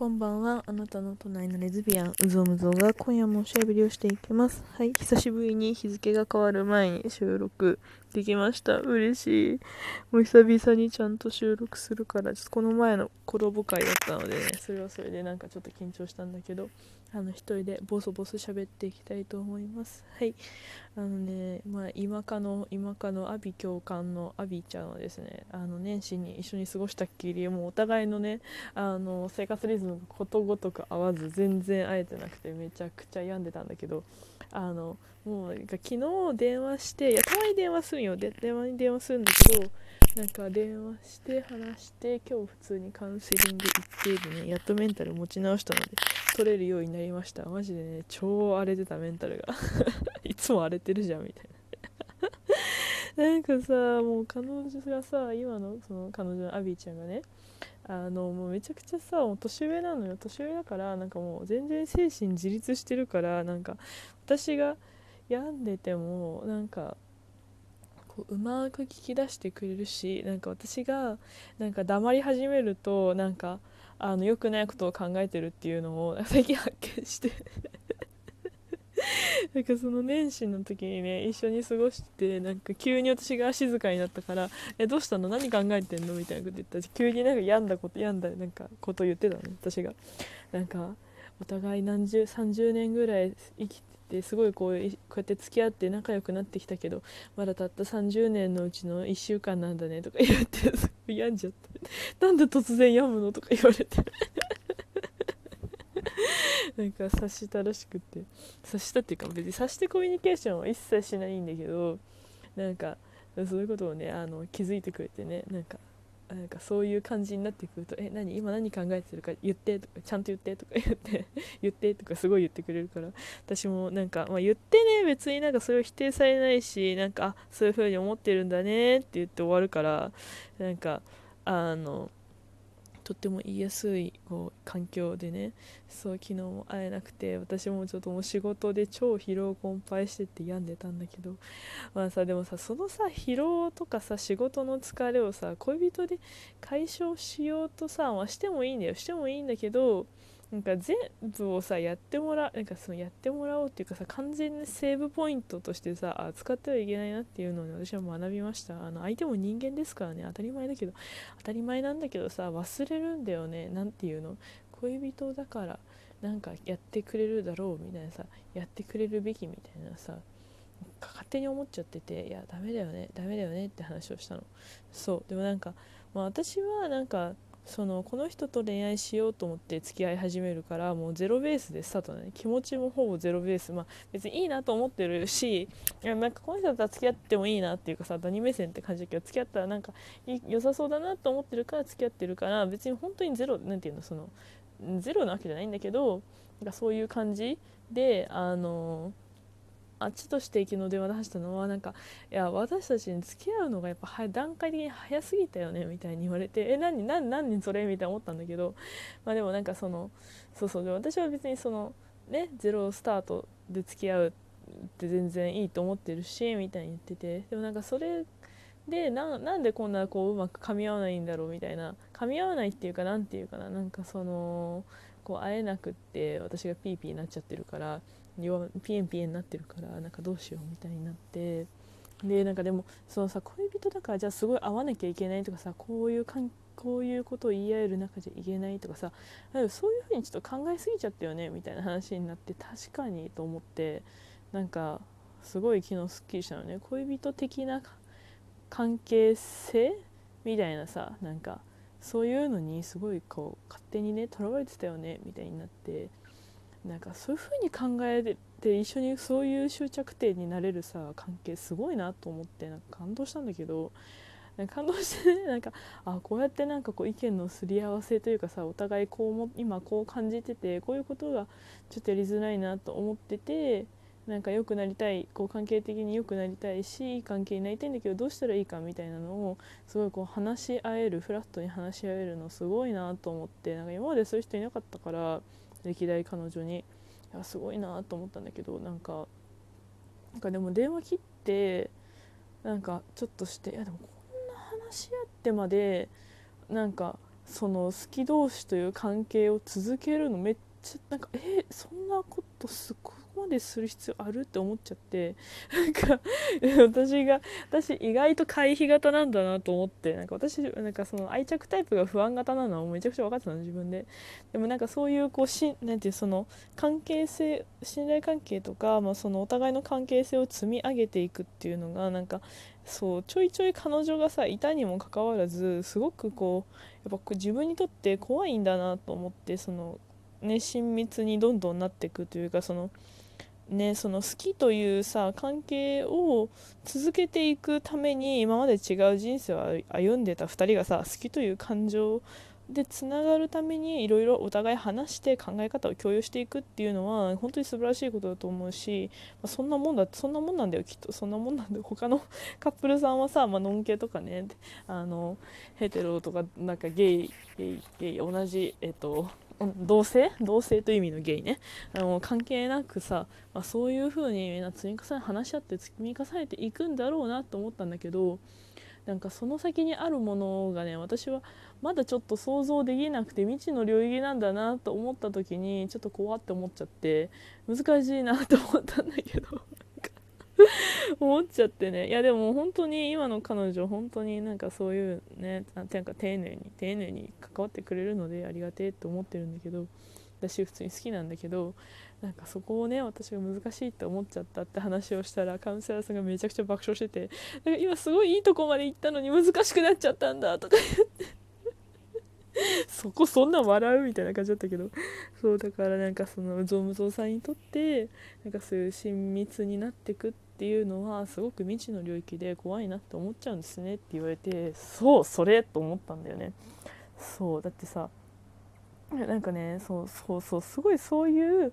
こんばんは。あなたの隣のレズビアン、うぞむぞが今夜もおしゃべりをしていきます。はい。久しぶりに日付が変わる前に収録できました。嬉しい。もう久々にちゃんと収録するから、ちょっとこの前のコラボ会だったのでね、それはそれでなんかちょっと緊張したんだけど、あの、一人でボソボソ喋っていきたいと思います。はい。あのね、まあ、今かの、今かのアビ教官のアビちゃんはですね、あの、年始に一緒に過ごしたっきり、もうお互いのね、あの、生活リズムがことごとく合わず、全然会えてなくて、めちゃくちゃ病んでたんだけど、あの、もう、昨日電話して、いや、たまに電話するよ。で電話に電話するんだけど、なんか電話して話して今日普通にカウンセリング行ってでねやっとメンタル持ち直したので取れるようになりました。マジでね超荒れてたメンタルが。いつも荒れてるじゃんみたいな。なんかさもう彼女がさ今のその彼女のアビーちゃんがねあのもうめちゃくちゃさもう年上なのよ。年上だからなんかもう全然精神自立してるからなんか私が病んでてもなんかこううまく聞き出してくれるしなんか私がなんか黙り始めるとなんかあの良くないことを考えてるっていうのを最近発見して なんかその年始の時にね一緒に過ごしてなんか急に私が静かになったから「えどうしたの？何考えてんの?」みたいなこと言ったら急になんか病んだこと病んだなんかこと言ってたの私が。なんかお互い何十30年ぐらい生きってすごいこうこうやって付き合って仲良くなってきたけどまだたった30年のうちの1週間なんだねとか言って病んじゃってなんで突然病むのとか言われて。なんか察したらしくて。察したっていうか別に察してコミュニケーションは一切しないんだけどなんかそういうことをねあの気づいてくれてねなんかなんかそういう感じになってくると「え何今何考えてるか言って」とか「ちゃんと言って」とか言って言ってとかすごい言ってくれるから私もなんか、まあ、言ってね別になんかそれを否定されないしなんかそういう風に思ってるんだねって言って終わるからなんかあのとっても言いやすいこう環境でね。そう昨日も会えなくて私もちょっともう仕事で超疲労困憊してって病んでたんだけど。まあさでもさそのさ疲労とかさ仕事の疲れをさ恋人で解消しようとさ、まあ、してもいいんだよ。してもいいんだけどなんか全部をさやってもらなんかそのやってもらおうっていうかさ完全にセーブポイントとしてさあ使ってはいけないなっていうのを、ね、私は学びました。あの相手も人間ですからね。当たり前だけど当たり前なんだけどさ忘れるんだよね。何ていうの？恋人だからなんかやってくれるだろうみたいなさやってくれるべきみたいなさ勝手に思っちゃってていやダメだよねダメだよねって話をしたの。そう。でもなんか、まあ、私はなんかそのこの人と恋愛しようと思って付き合い始めるからもうゼロベースでスタートね。気持ちもほぼゼロベース。まあ別にいいなと思ってるしいやなんかこの人だったら付き合ってもいいなっていうかさ何目線って感じだけど付き合ったらなんか良さそうだなと思ってるから付き合ってるから別に本当にゼロなんていうのそのゼロなわけじゃないんだけどなんかそういう感じであのーあっちとして昨日電話で話したのはなんかいや私たちに付き合うのがやっぱ段階的に早すぎたよねみたいに言われて え何何何それみたいな思ったんだけどまあでもなんかそのそうそうで私は別にそのねゼロスタートで付き合うって全然いいと思ってるしみたいに言っててでもなんかそれでなんでこんなこううまく噛み合わないんだろうみたいな。噛み合わないっていうか何て言うかな。なんかそのこう会えなくって私がピーピーになっちゃってるからピエンピエンになってるからなんかどうしようみたいになって。でなんかでもそのさ恋人だからじゃあすごい会わなきゃいけないとかさこういうかんこういうことを言い合える中じゃいけないとかさそういうふうにちょっと考えすぎちゃったよねみたいな話になって確かにと思って。なんかすごい昨日すっきりしたのね。恋人的な関係性みたいなさなんかそういうのにすごいこう勝手にねとらわれてたよねみたいになってなんかそういう風に考えて一緒にそういう終着点になれるさ関係すごいなと思ってなんか感動したんだけど感動してねなんかあこうやってなんかこう意見のすり合わせというかさお互いこうも今こう感じててこういうことがちょっとやりづらいなと思っててなんか良くなりたいこう関係的に良くなりたいしいい関係になりたいんだけどどうしたらいいかみたいなのをすごいこう話し合えるフラットに話し合えるのすごいなと思ってなんか今までそういう人いなかったから歴代彼女にいやすごいなと思ったんだけどなんかなんかでも電話切ってなんかちょっとしていやでもこんな話し合ってまでなんかその好き同士という関係を続けるのめっちゃなんかえそんなことすごいこまでする必要あるって思っちゃってなんか私が私意外と回避型なんだなと思ってなんか私なんかその愛着タイプが不安型なのはめちゃくちゃ分かってたの自分で。でもなんかそういうこうしなんていうその関係性信頼関係とか、まあ、そのお互いの関係性を積み上げていくっていうのがなんかそうちょいちょい彼女がさいたにもかかわらずすごくこうやっぱ自分にとって怖いんだなと思ってそのね親密にどんどんなっていくというかそのね、その好きというさ関係を続けていくために今まで違う人生を歩んでた2人がさ好きという感情でつながるためにいろいろお互い話して考え方を共有していくっていうのは本当に素晴らしいことだと思うし、まあ、そんなもんだそんなもんなんだよきっと。そんなもんなんだよ。他の カップルさんはさ、まあのんけとかねあのヘテロとかなんかゲイゲイゲイ同じえっと同性？同性という意味のゲイね。あの関係なくさ、まあ、そういう風にみんな積み重ね話し合って積み重ねていくんだろうなと思ったんだけどなんかその先にあるものがね私はまだちょっと想像できなくて未知の領域なんだなと思った時にちょっと怖って思っちゃって難しいなと思ったんだけど。思っちゃってね。いやでも本当に今の彼女本当になんかそういうねなんか丁寧に丁寧に関わってくれるのでありがてえって思ってるんだけど私普通に好きなんだけどなんかそこをね私が難しいって思っちゃったって話をしたらカウンセラーさんがめちゃくちゃ爆笑しててなんか今すごいいいとこまで行ったのに難しくなっちゃったんだとか言って。そこそんな笑うみたいな感じだったけど。そうだからなんかそのゾウムゾウさんにとってなんかそういう親密になってくってていうのはすごく未知の領域で怖いなって思っちゃうんですねって言われてそうそれと思ったんだよね。そうだってさなんかねそうそうそうすごいそういう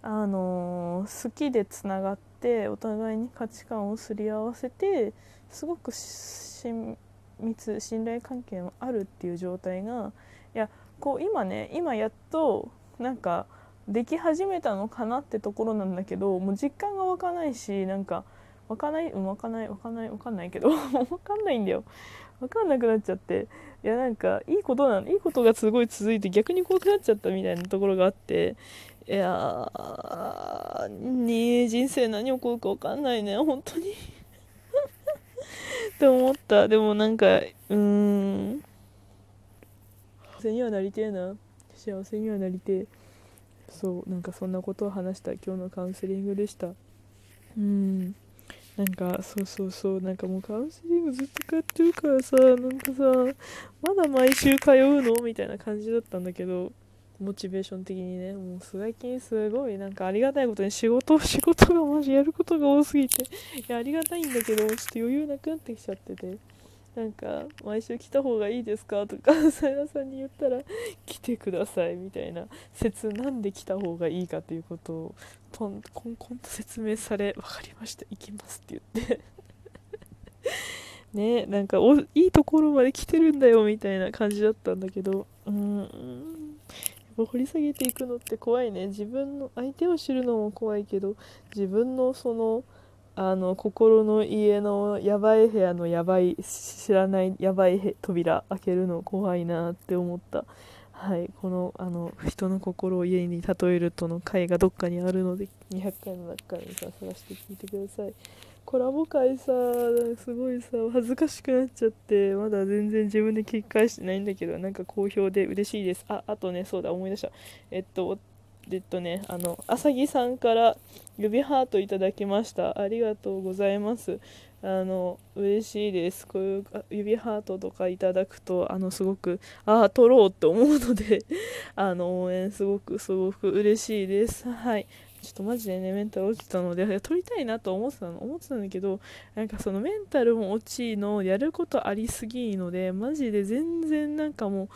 あの、好きでつながってお互いに価値観をすり合わせてすごく親密信頼関係もあるっていう状態がいやこう今ね今やっとなんかでき始めたのかなってところなんだけどもう実感が湧かないしなんか湧かないうん湧かない湧かない湧かんないけど 湧かんないんだよ。分かんなくなっちゃって。いやなんかいいことなのいいことがすごい続いて逆に怖くなっちゃったみたいなところがあっていやーに人生何起こるか分かんないね。本当に。って思った。でもなんかうん。幸せにはなりてえな。幸せにはなりてえ。そうなんかそんなことを話した今日のカウンセリングでした。うん。なんかそうそうそうなんかもうカウンセリングずっと通ってるからさなんかさまだ毎週通うの？みたいな感じだったんだけどモチベーション的にねもう最近すごいなんかありがたいことに仕事仕事がマジやることが多すぎていやありがたいんだけどちょっと余裕なくなってきちゃってて。なんか毎週来た方がいいですか？とか さやさんに言ったら来てくださいみたいな説なんで来た方がいいかということをとんこんこんと説明され分かりました。行きますって言って。ねなんかおいいところまで来てるんだよみたいな感じだったんだけどうーん。掘り下げていくのって怖いね。自分の相手を知るのも怖いけど自分のそのあの心の家のやばい部屋のやばい知らないやばい扉開けるの怖いなって思った。はいこのあの人の心を家に例えるとの回がどっかにあるので200回の中からさ探して聞いてください。コラボ会さすごいさ恥ずかしくなっちゃってまだ全然自分で聞き返してないんだけどなんか好評で嬉しいです。ああとねそうだ思い出した。えっとえっとねあのあさぎさんから指ハートいただきました。ありがとうございます。あの嬉しいです。こういう指ハートとかいただくとあのすごくああ撮ろうって思うので あの応援すごくすごく嬉しいです。はい。ちょっとマジでねメンタル落ちたので撮りたいなと思ってたの思ってたんだけどなんかそのメンタルも落ちのやることありすぎのでマジで全然なんかも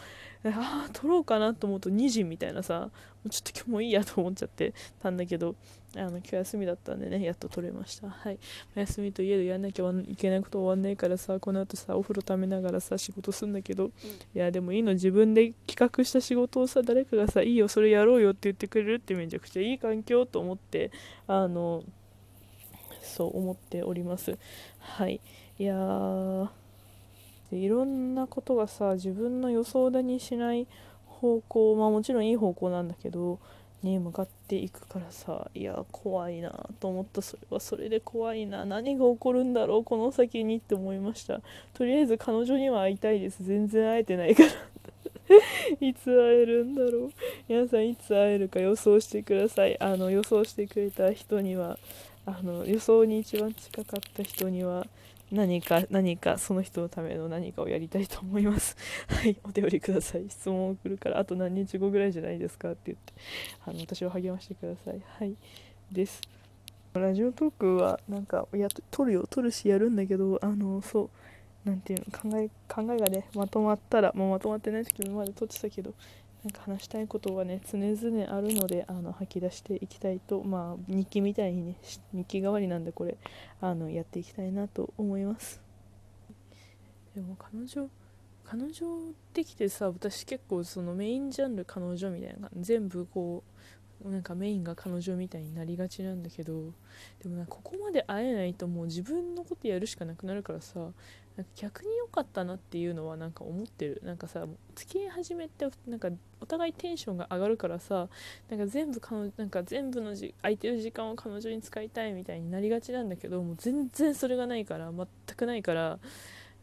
うああ撮ろうかなと思うと2時みたいなさもうちょっと今日もいいやと思っちゃってたんだけどあの今日休みだったんでねやっと撮れました。はい。休みといえどやんなきゃいけないこと終わんないからさこの後さお風呂ためながらさ仕事すんだけど、うん、いやでもいいの。自分で企画した仕事をさ誰かがさいいよそれやろうよって言ってくれるってめちゃくちゃいい環境と思ってあのそう思っております。はい。いやいろんなことがさ自分の予想だにしない方向まあもちろんいい方向なんだけどに向かっていくからさいや怖いなと思った。それはそれで怖いな。何が起こるんだろうこの先にって思いました。とりあえず彼女には会いたいです。全然会えてないから。いつ会えるんだろう。皆さんいつ会えるか予想してください。あの予想してくれた人にはあの予想に一番近かった人には何か何かその人のための何かをやりたいと思います。はいお手振りください。質問を送るからあと何日後ぐらいじゃないですかって言ってあの私を励ましてください。はいです。ラジオトークはなんかや撮るよ撮るしやるんだけどあのそう何ていうの考え考えがねまとまったらもうまとまってない時今まで撮ってたけどなんか話したいことはね常々あるのであの吐き出していきたいとまあ日記みたいにね日記代わりなんでこれあのやっていきたいなと思います。でも彼女彼女できてさ私結構そのメインジャンル彼女みたいな全部こうなんかメインが彼女みたいになりがちなんだけどでもなここまで会えないともう自分のことやるしかなくなるからさなんか逆に良かったなっていうのはなんか思ってる。なんかさ付き合い始めてなんかお互いテンションが上がるからさなんか全部彼なんか全部のじ空いてる時間を彼女に使いたいみたいになりがちなんだけどもう全然それがないから全くないから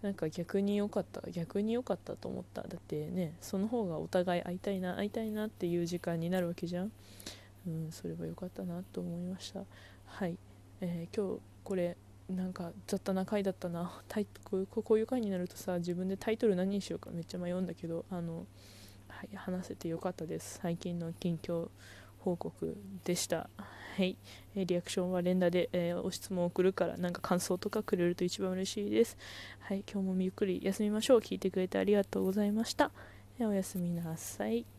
なんか逆に良かった逆に良かったと思った。だってねその方がお互い会いたいな会いたいなっていう時間になるわけじゃん。うんそれは良かったなと思いました。はい、えー、今日これなんか雑多な回だったな。タイこういう回になるとさ自分でタイトル何にしようか。めっちゃ迷うんだけどあの、はい、話せてよかったです。最近の近況報告でした。はい、えリアクションは連打で、えー、お質問を送るからなんか感想とかくれると一番嬉しいです。はい今日もゆっくり休みましょう。聞いてくれてありがとうございました、えおやすみなさい。